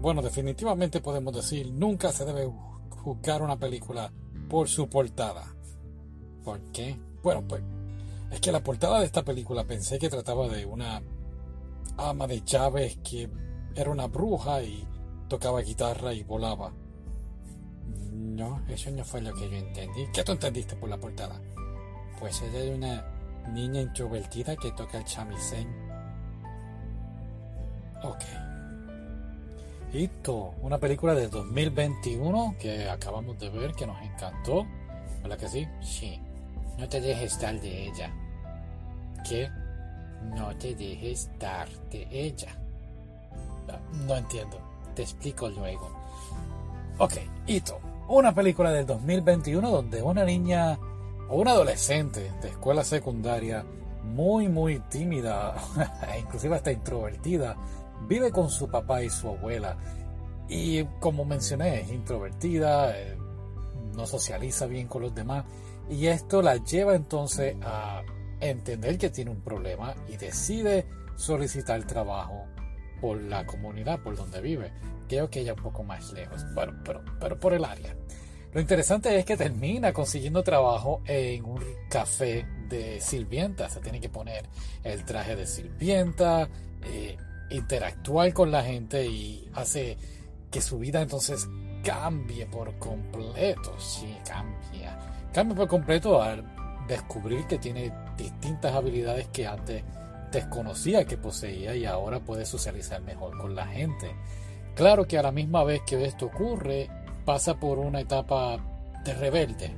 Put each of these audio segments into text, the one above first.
bueno, definitivamente podemos decir, nunca se debe juzgar una película por su portada. ¿Por qué? Bueno, pues es que la portada de esta película pensé que trataba de una ama de llaves que era una bruja y tocaba guitarra y volaba. No, eso no fue lo que yo entendí. ¿Qué tú entendiste por la portada? Pues ella es una niña introvertida que toca el chamisén. Ok. Listo, una película de 2021 que acabamos de ver que nos encantó. ¿Verdad que sí? Sí. No te dejes estar de ella. ¿Qué? No te dejes estar de ella. No entiendo. Te explico luego. Ok, Ito. Una película del 2021 donde una niña o una adolescente de escuela secundaria muy muy tímida, inclusive hasta introvertida, vive con su papá y su abuela. Y como mencioné, es introvertida, eh, no socializa bien con los demás. Y esto la lleva entonces a entender que tiene un problema y decide solicitar trabajo por la comunidad por donde vive. Creo que ella un poco más lejos, pero, pero, pero por el área. Lo interesante es que termina consiguiendo trabajo en un café de sirvienta. Se tiene que poner el traje de sirvienta, eh, interactuar con la gente y hace que su vida entonces cambie por completo. Sí, cambia. Cambia por completo al descubrir que tiene distintas habilidades que antes desconocía que poseía y ahora puede socializar mejor con la gente. Claro que a la misma vez que esto ocurre, pasa por una etapa de rebelde.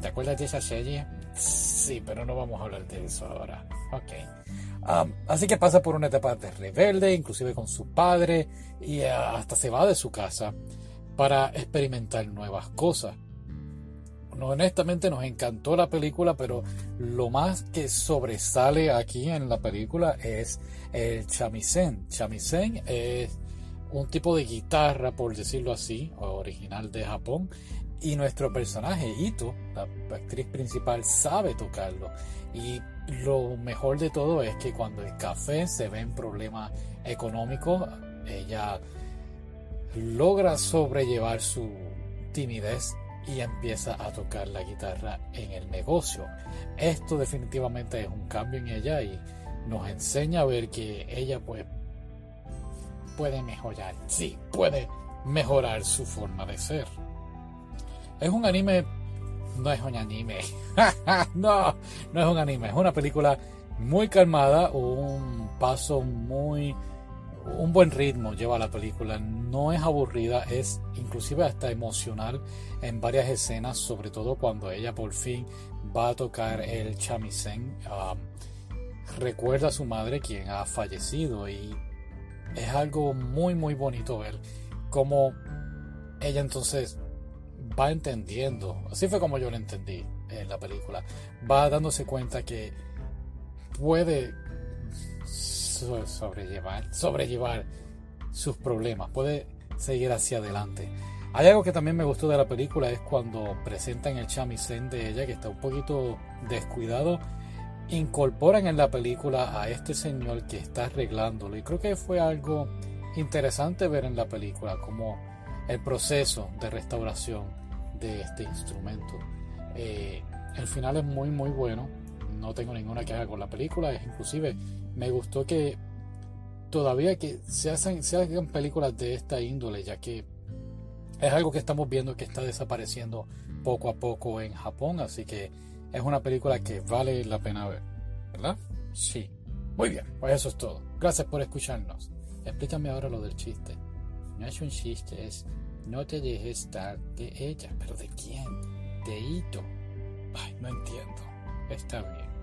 ¿Te acuerdas de esa serie? Sí, pero no vamos a hablar de eso ahora. Ok. así que pasa por una etapa de rebelde, inclusive con su padre, y hasta se va de su casa para experimentar nuevas cosas. honestamente nos encantó la película, pero lo más que sobresale aquí en la película es el shamisen. Shamisen es un tipo de guitarra, por decirlo así, original de Japón, y nuestro personaje, Ito, la actriz principal, sabe tocarlo. Y lo mejor de todo es que cuando el café se ve en problemas económicos, ella logra sobrellevar su timidez y empieza a tocar la guitarra en el negocio. Esto definitivamente es un cambio en ella y nos enseña a ver que ella pues puede mejorar. Sí, puede mejorar su forma de ser. Es un anime. No es un anime. no, no es un anime. Es una película muy calmada, un paso muy. Un buen ritmo lleva la película, no es aburrida, es inclusive hasta emocional en varias escenas, sobre todo cuando ella por fin va a tocar el shamisen. Um, recuerda a su madre quien ha fallecido y es algo muy muy bonito ver cómo ella entonces va entendiendo, así fue como yo lo entendí en la película, va dándose cuenta que puede sobrellevar, sobrellevar sus problemas, puede seguir hacia adelante. Hay algo que también me gustó de la película es cuando presentan el chamisén de ella que está un poquito descuidado incorporan en la película a este señor que está arreglándolo y creo que fue algo interesante ver en la película como el proceso de restauración de este instrumento. Eh, el final es muy muy bueno, no tengo ninguna queja con la película, es inclusive me gustó que todavía que se hacen, se hagan películas de esta índole, ya que es algo que estamos viendo que está desapareciendo poco a poco en Japón, así que es una película que vale la pena ver, ¿verdad? Sí. Muy bien, pues eso es todo. Gracias por escucharnos. Explícame ahora lo del chiste. No es un chiste, es no te dejes estar de ella. ¿Pero de quién? De Ito. Ay, no entiendo. Está bien.